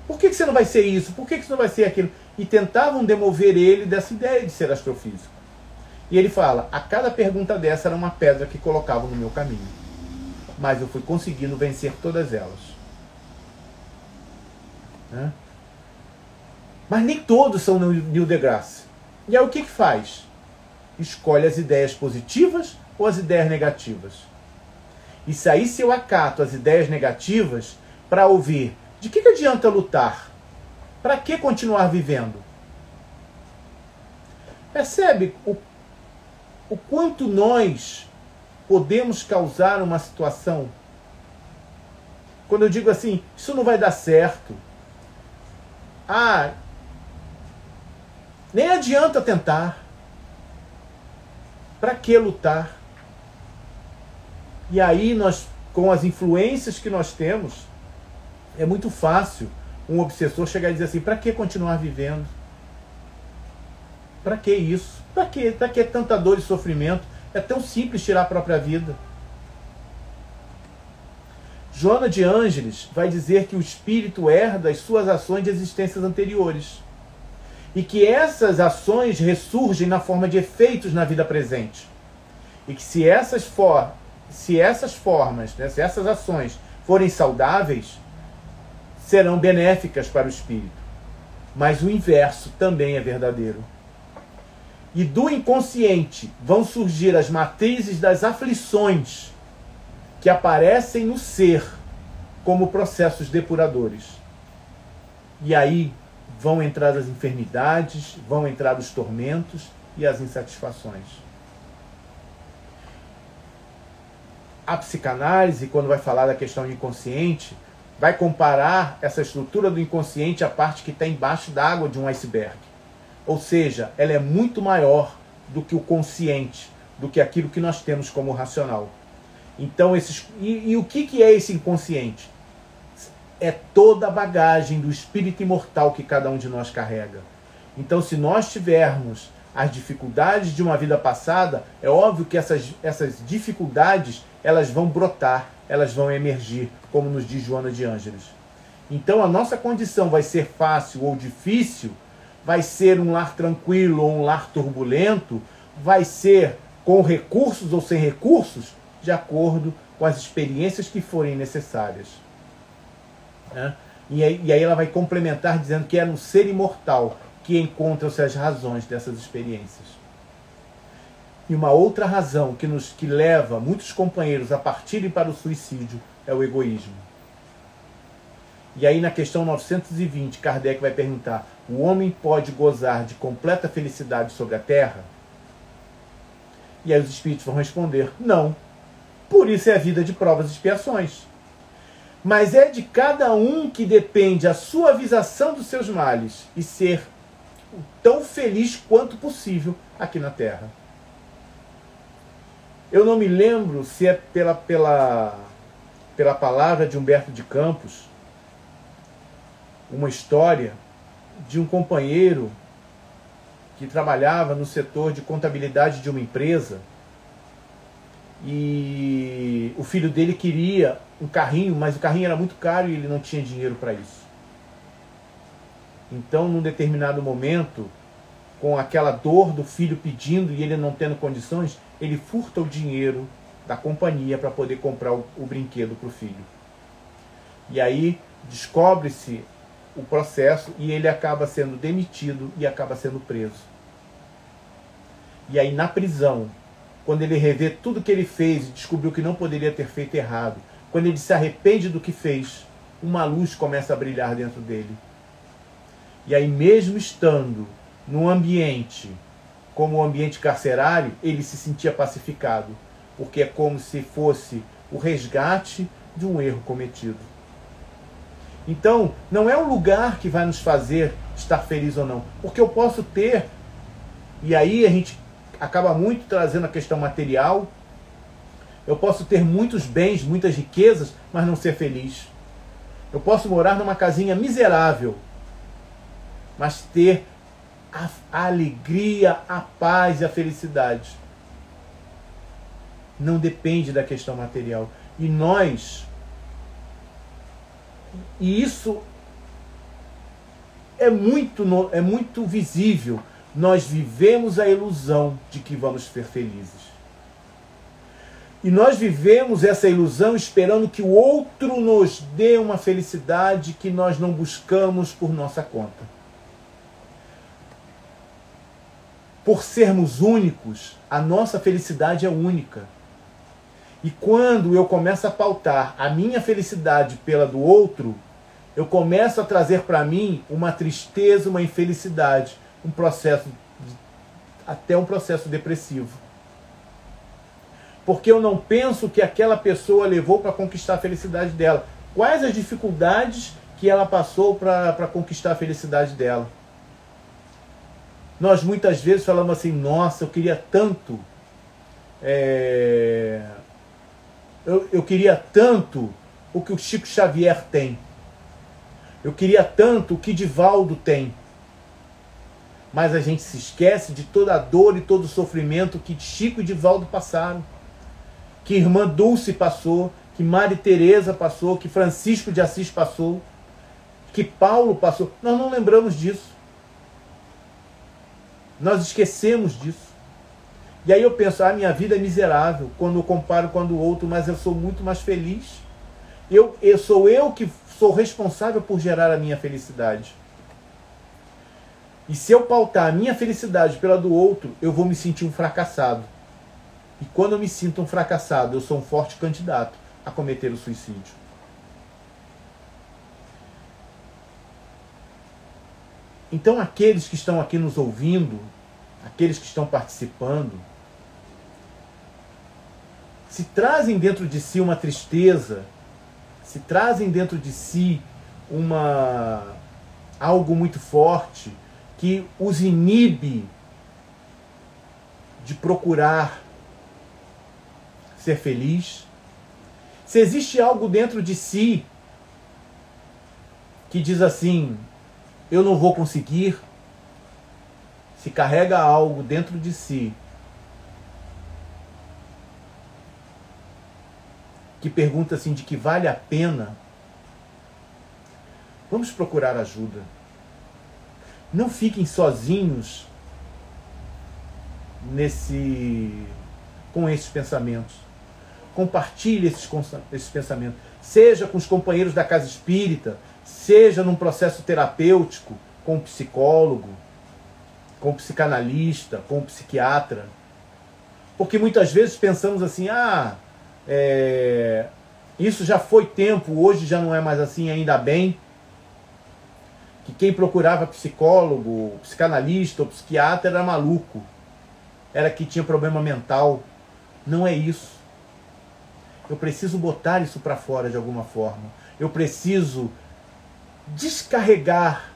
Por que, que você não vai ser isso? Por que, que você não vai ser aquilo? E tentavam demover ele dessa ideia de ser astrofísico. E ele fala: a cada pergunta dessa era uma pedra que colocavam no meu caminho. Mas eu fui conseguindo vencer todas elas. Né? Mas nem todos são Neil deGrasse. E aí o que, que faz? Escolhe as ideias positivas ou as ideias negativas. E se aí se eu acato as ideias negativas para ouvir de que, que adianta lutar? Para que continuar vivendo? Percebe o, o quanto nós podemos causar uma situação? Quando eu digo assim, isso não vai dar certo. Ah, nem adianta tentar. Para que lutar? E aí nós, com as influências que nós temos, é muito fácil um obsessor chegar e dizer assim: para que continuar vivendo? Para que isso? Para que, pra que tanta dor e sofrimento? É tão simples tirar a própria vida. Joana de Ângeles vai dizer que o espírito herda as suas ações de existências anteriores. E que essas ações ressurgem na forma de efeitos na vida presente. E que se essas, for, se essas formas, né, se essas ações forem saudáveis, serão benéficas para o espírito. Mas o inverso também é verdadeiro. E do inconsciente vão surgir as matrizes das aflições que aparecem no ser como processos depuradores. E aí vão entrar as enfermidades, vão entrar os tormentos e as insatisfações. A psicanálise, quando vai falar da questão do inconsciente, vai comparar essa estrutura do inconsciente à parte que está embaixo d'água de um iceberg. Ou seja, ela é muito maior do que o consciente, do que aquilo que nós temos como racional. Então, esses, e, e o que, que é esse inconsciente? É toda a bagagem do espírito imortal que cada um de nós carrega. Então, se nós tivermos as dificuldades de uma vida passada, é óbvio que essas, essas dificuldades elas vão brotar, elas vão emergir, como nos diz Joana de Ângeles. Então a nossa condição vai ser fácil ou difícil, vai ser um lar tranquilo ou um lar turbulento, vai ser com recursos ou sem recursos, de acordo com as experiências que forem necessárias. Né? E, aí, e aí ela vai complementar dizendo que é no ser imortal que encontram-se as razões dessas experiências. E uma outra razão que nos que leva muitos companheiros a partirem para o suicídio é o egoísmo. E aí na questão 920, Kardec vai perguntar: o homem pode gozar de completa felicidade sobre a terra? E aí os espíritos vão responder: não. Por isso é a vida de provas e expiações. Mas é de cada um que depende a suavização dos seus males e ser tão feliz quanto possível aqui na Terra. Eu não me lembro se é pela, pela, pela palavra de Humberto de Campos, uma história de um companheiro que trabalhava no setor de contabilidade de uma empresa e o filho dele queria um carrinho, mas o carrinho era muito caro e ele não tinha dinheiro para isso. Então, num determinado momento, com aquela dor do filho pedindo e ele não tendo condições, ele furta o dinheiro da companhia para poder comprar o, o brinquedo para o filho. E aí descobre-se o processo e ele acaba sendo demitido e acaba sendo preso. E aí na prisão, quando ele revê tudo que ele fez e descobriu que não poderia ter feito errado, quando ele se arrepende do que fez, uma luz começa a brilhar dentro dele. E aí mesmo estando num ambiente como o ambiente carcerário, ele se sentia pacificado, porque é como se fosse o resgate de um erro cometido. Então, não é o lugar que vai nos fazer estar feliz ou não, porque eu posso ter, e aí a gente acaba muito trazendo a questão material, eu posso ter muitos bens, muitas riquezas, mas não ser feliz. Eu posso morar numa casinha miserável, mas ter a, a alegria, a paz e a felicidade. Não depende da questão material. E nós. E isso é muito, é muito visível. Nós vivemos a ilusão de que vamos ser felizes. E nós vivemos essa ilusão esperando que o outro nos dê uma felicidade que nós não buscamos por nossa conta. por sermos únicos, a nossa felicidade é única. E quando eu começo a pautar a minha felicidade pela do outro, eu começo a trazer para mim uma tristeza, uma infelicidade, um processo, até um processo depressivo. Porque eu não penso que aquela pessoa levou para conquistar a felicidade dela. Quais as dificuldades que ela passou para conquistar a felicidade dela? Nós muitas vezes falamos assim, nossa, eu queria tanto. É, eu, eu queria tanto o que o Chico Xavier tem. Eu queria tanto o que Divaldo tem. Mas a gente se esquece de toda a dor e todo o sofrimento que Chico e Divaldo passaram. Que irmã Dulce passou, que Mari Teresa passou, que Francisco de Assis passou, que Paulo passou. Nós não lembramos disso. Nós esquecemos disso. E aí eu penso, a ah, minha vida é miserável quando eu comparo com do outro, mas eu sou muito mais feliz. Eu, eu sou eu que sou responsável por gerar a minha felicidade. E se eu pautar a minha felicidade pela do outro, eu vou me sentir um fracassado. E quando eu me sinto um fracassado, eu sou um forte candidato a cometer o suicídio. Então, aqueles que estão aqui nos ouvindo, aqueles que estão participando, se trazem dentro de si uma tristeza, se trazem dentro de si uma algo muito forte que os inibe de procurar ser feliz. Se existe algo dentro de si que diz assim: eu não vou conseguir, se carrega algo dentro de si que pergunta assim de que vale a pena, vamos procurar ajuda. Não fiquem sozinhos nesse com esses pensamentos. Compartilhe esses, esses pensamentos. Seja com os companheiros da casa espírita, seja num processo terapêutico, com um psicólogo, com um psicanalista, com um psiquiatra. Porque muitas vezes pensamos assim, ah, é, isso já foi tempo, hoje já não é mais assim, ainda bem. Que quem procurava psicólogo, psicanalista ou psiquiatra era maluco. Era que tinha problema mental. Não é isso. Eu preciso botar isso para fora de alguma forma. Eu preciso descarregar.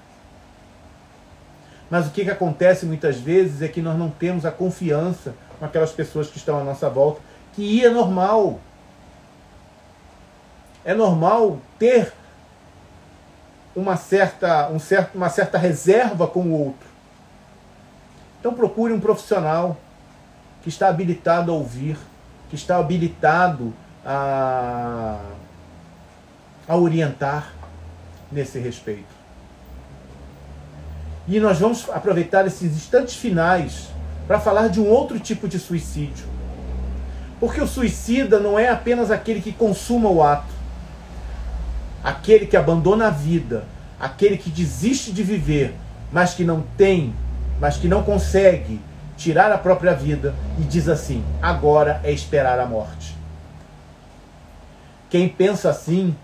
Mas o que, que acontece muitas vezes é que nós não temos a confiança com aquelas pessoas que estão à nossa volta, que é normal. É normal ter uma certa, um certo, uma certa reserva com o outro. Então procure um profissional que está habilitado a ouvir, que está habilitado a, a orientar nesse respeito. E nós vamos aproveitar esses instantes finais para falar de um outro tipo de suicídio. Porque o suicida não é apenas aquele que consuma o ato, aquele que abandona a vida, aquele que desiste de viver, mas que não tem, mas que não consegue tirar a própria vida e diz assim: agora é esperar a morte. Quem pensa assim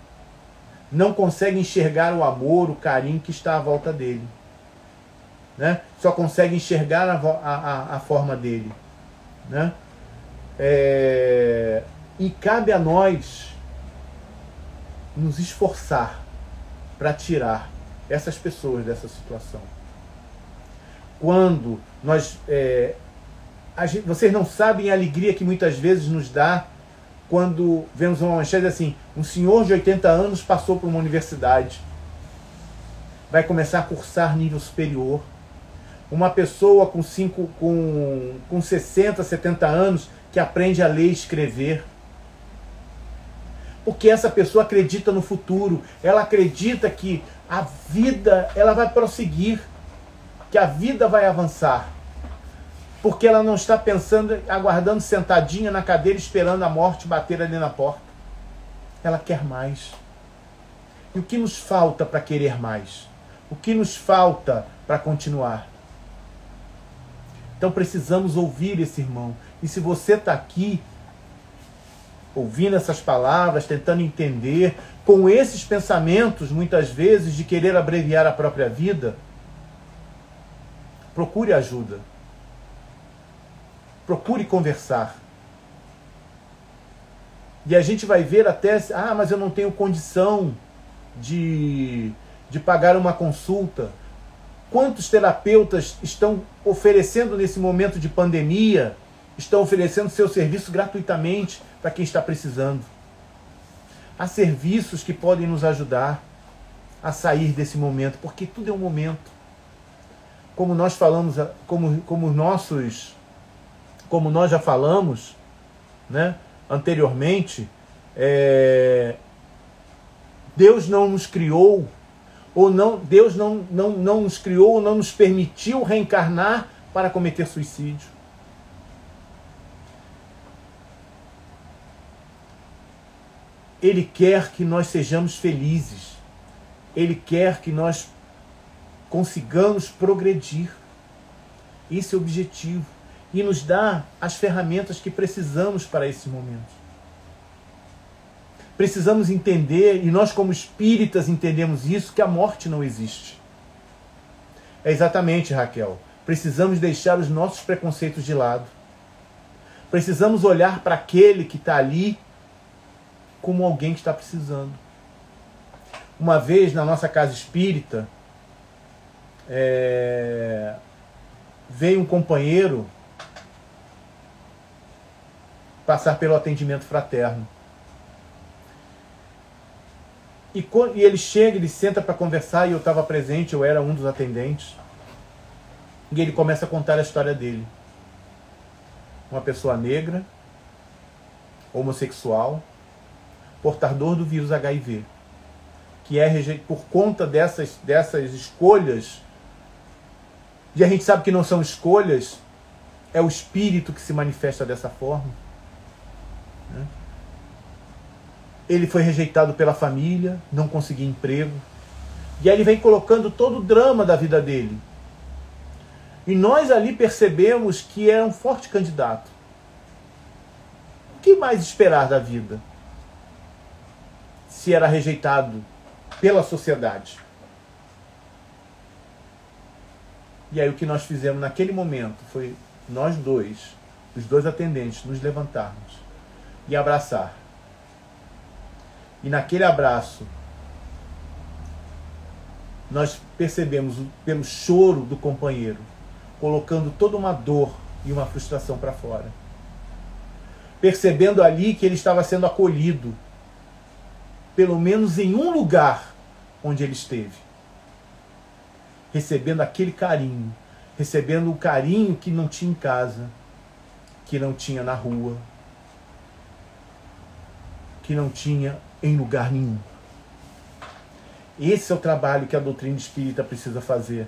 não consegue enxergar o amor, o carinho que está à volta dele. Né? Só consegue enxergar a, a, a forma dele. Né? É... E cabe a nós nos esforçar para tirar essas pessoas dessa situação. Quando nós. É... Gente, vocês não sabem a alegria que muitas vezes nos dá quando vemos uma manchete assim: um senhor de 80 anos passou por uma universidade, vai começar a cursar nível superior. Uma pessoa com, cinco, com, com 60, 70 anos que aprende a ler e escrever. Porque essa pessoa acredita no futuro, ela acredita que a vida ela vai prosseguir, que a vida vai avançar porque ela não está pensando, aguardando sentadinha na cadeira, esperando a morte bater ali na porta. Ela quer mais. E o que nos falta para querer mais? O que nos falta para continuar? Então precisamos ouvir esse irmão. E se você está aqui, ouvindo essas palavras, tentando entender, com esses pensamentos, muitas vezes, de querer abreviar a própria vida, procure ajuda procure conversar. E a gente vai ver até, ah, mas eu não tenho condição de, de pagar uma consulta. Quantos terapeutas estão oferecendo nesse momento de pandemia, estão oferecendo seu serviço gratuitamente para quem está precisando? Há serviços que podem nos ajudar a sair desse momento, porque tudo é um momento. Como nós falamos, como, como nossos como nós já falamos né, anteriormente, é, Deus não nos criou, ou não, Deus não, não, não nos criou, ou não nos permitiu reencarnar para cometer suicídio. Ele quer que nós sejamos felizes. Ele quer que nós consigamos progredir. Esse é o objetivo e nos dá as ferramentas que precisamos para esse momento. Precisamos entender, e nós, como espíritas, entendemos isso, que a morte não existe. É exatamente, Raquel. Precisamos deixar os nossos preconceitos de lado. Precisamos olhar para aquele que está ali como alguém que está precisando. Uma vez na nossa casa espírita, é, veio um companheiro passar pelo atendimento fraterno. E, e ele chega, ele senta para conversar e eu estava presente, eu era um dos atendentes. E ele começa a contar a história dele. Uma pessoa negra, homossexual, portador do vírus HIV, que é por conta dessas, dessas escolhas, e a gente sabe que não são escolhas, é o espírito que se manifesta dessa forma. Né? Ele foi rejeitado pela família, não conseguia emprego. E aí ele vem colocando todo o drama da vida dele. E nós ali percebemos que era um forte candidato. O que mais esperar da vida? Se era rejeitado pela sociedade. E aí o que nós fizemos naquele momento foi nós dois, os dois atendentes, nos levantarmos e abraçar. E naquele abraço, nós percebemos pelo choro do companheiro, colocando toda uma dor e uma frustração para fora. Percebendo ali que ele estava sendo acolhido, pelo menos em um lugar onde ele esteve. Recebendo aquele carinho, recebendo o carinho que não tinha em casa, que não tinha na rua, que não tinha em lugar nenhum. Esse é o trabalho que a doutrina espírita precisa fazer.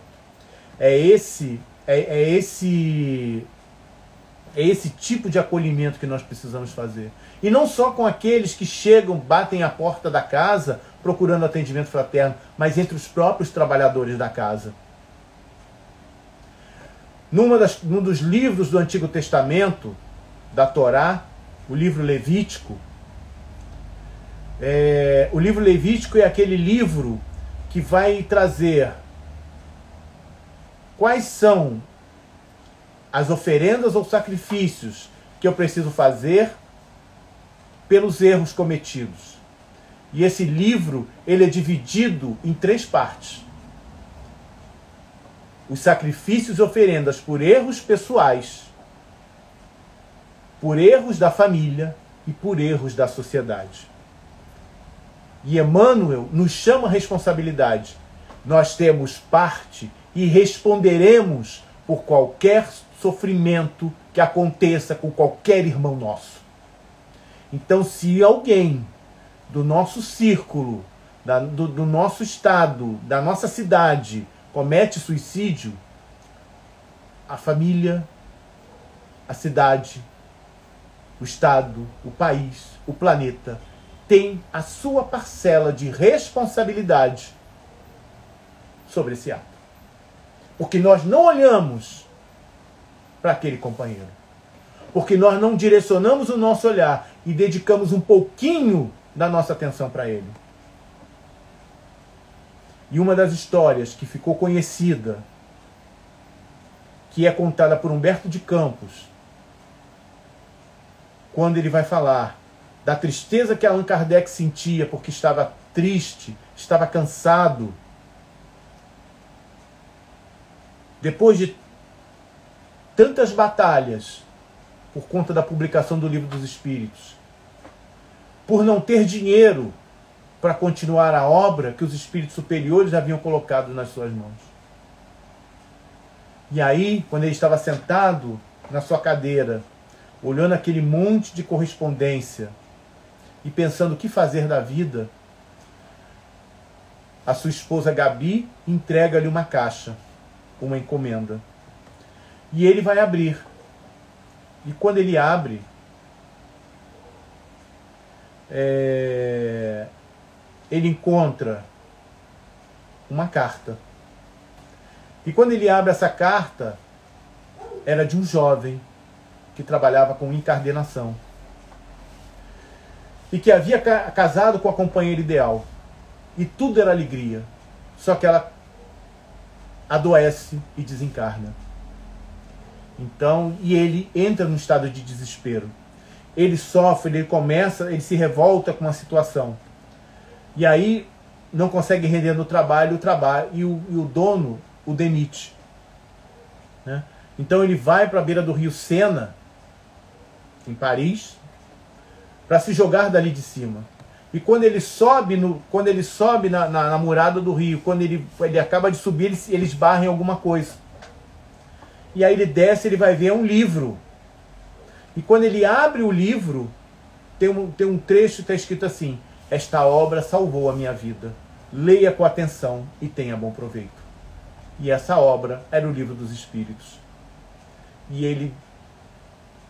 É esse, é, é esse, é esse tipo de acolhimento que nós precisamos fazer. E não só com aqueles que chegam, batem a porta da casa procurando atendimento fraterno, mas entre os próprios trabalhadores da casa. Numa das, num dos livros do Antigo Testamento, da Torá, o livro Levítico, é, o livro Levítico é aquele livro que vai trazer quais são as oferendas ou sacrifícios que eu preciso fazer pelos erros cometidos. E esse livro ele é dividido em três partes: os sacrifícios e oferendas por erros pessoais, por erros da família e por erros da sociedade. E Emmanuel nos chama a responsabilidade. Nós temos parte e responderemos por qualquer sofrimento que aconteça com qualquer irmão nosso. Então, se alguém do nosso círculo, da, do, do nosso estado, da nossa cidade, comete suicídio, a família, a cidade, o estado, o país, o planeta tem a sua parcela de responsabilidade sobre esse ato. Porque nós não olhamos para aquele companheiro. Porque nós não direcionamos o nosso olhar e dedicamos um pouquinho da nossa atenção para ele. E uma das histórias que ficou conhecida, que é contada por Humberto de Campos, quando ele vai falar da tristeza que Allan Kardec sentia porque estava triste, estava cansado. Depois de tantas batalhas por conta da publicação do Livro dos Espíritos, por não ter dinheiro para continuar a obra que os espíritos superiores haviam colocado nas suas mãos. E aí, quando ele estava sentado na sua cadeira, olhando aquele monte de correspondência, e pensando o que fazer da vida, a sua esposa Gabi entrega-lhe uma caixa, uma encomenda. E ele vai abrir. E quando ele abre, é, ele encontra uma carta. E quando ele abre essa carta, era de um jovem que trabalhava com encardenação e que havia casado com a companheira ideal. E tudo era alegria. Só que ela adoece e desencarna. Então, e ele entra num estado de desespero. Ele sofre, ele começa, ele se revolta com uma situação. E aí não consegue render no trabalho o trabalho e o, e o dono o demite. Né? Então ele vai para a beira do rio Sena, em Paris, para se jogar dali de cima. E quando ele sobe, no, quando ele sobe na, na, na murada do rio, quando ele, ele acaba de subir, ele, ele esbarra em alguma coisa. E aí ele desce, ele vai ver um livro. E quando ele abre o livro, tem um, tem um trecho que está escrito assim: Esta obra salvou a minha vida. Leia com atenção e tenha bom proveito. E essa obra era o livro dos Espíritos. E ele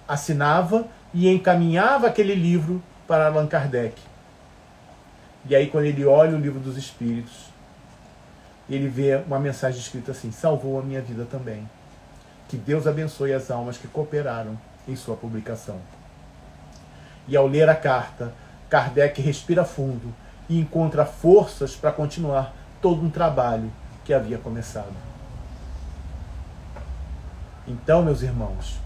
assinava e encaminhava aquele livro para Allan Kardec. E aí, quando ele olha o livro dos Espíritos, ele vê uma mensagem escrita assim: salvou a minha vida também. Que Deus abençoe as almas que cooperaram em sua publicação. E ao ler a carta, Kardec respira fundo e encontra forças para continuar todo um trabalho que havia começado. Então, meus irmãos,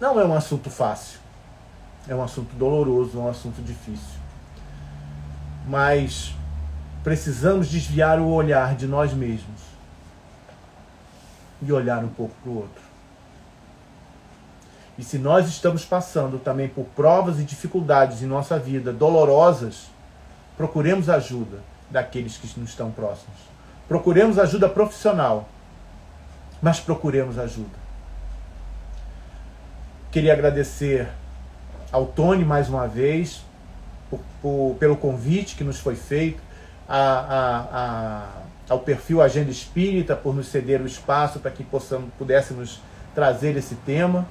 não é um assunto fácil. É um assunto doloroso, é um assunto difícil. Mas precisamos desviar o olhar de nós mesmos e olhar um pouco para o outro. E se nós estamos passando também por provas e dificuldades em nossa vida dolorosas, procuremos ajuda daqueles que nos estão próximos. Procuremos ajuda profissional, mas procuremos ajuda. Queria agradecer ao Tony mais uma vez por, por, pelo convite que nos foi feito, a, a, a, ao perfil Agenda Espírita por nos ceder o espaço para que possamos, pudéssemos trazer esse tema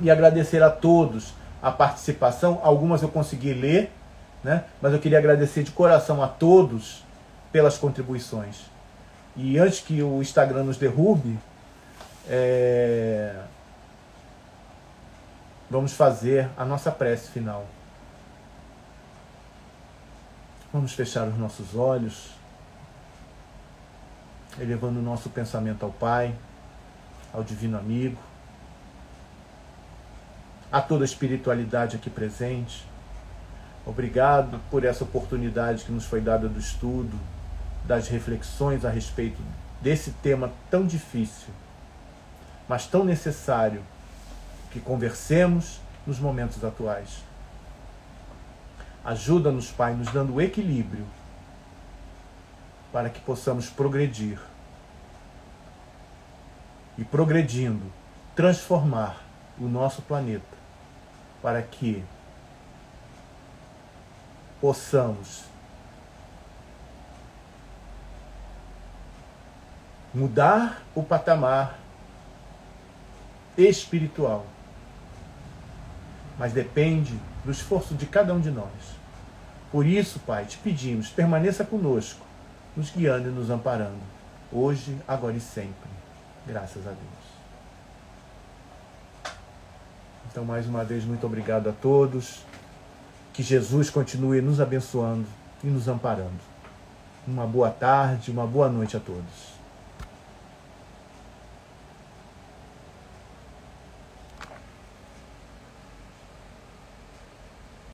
e agradecer a todos a participação. Algumas eu consegui ler, né? mas eu queria agradecer de coração a todos pelas contribuições. E antes que o Instagram nos derrube, é... vamos fazer a nossa prece final. Vamos fechar os nossos olhos, elevando o nosso pensamento ao Pai, ao Divino Amigo, a toda a espiritualidade aqui presente. Obrigado por essa oportunidade que nos foi dada do estudo, das reflexões a respeito desse tema tão difícil, mas tão necessário que conversemos nos momentos atuais. Ajuda-nos, Pai, nos dando o equilíbrio para que possamos progredir e progredindo, transformar o nosso planeta para que possamos mudar o patamar espiritual. Mas depende do esforço de cada um de nós. Por isso, Pai, te pedimos, permaneça conosco, nos guiando e nos amparando, hoje, agora e sempre. Graças a Deus. Então, mais uma vez, muito obrigado a todos. Que Jesus continue nos abençoando e nos amparando. Uma boa tarde, uma boa noite a todos.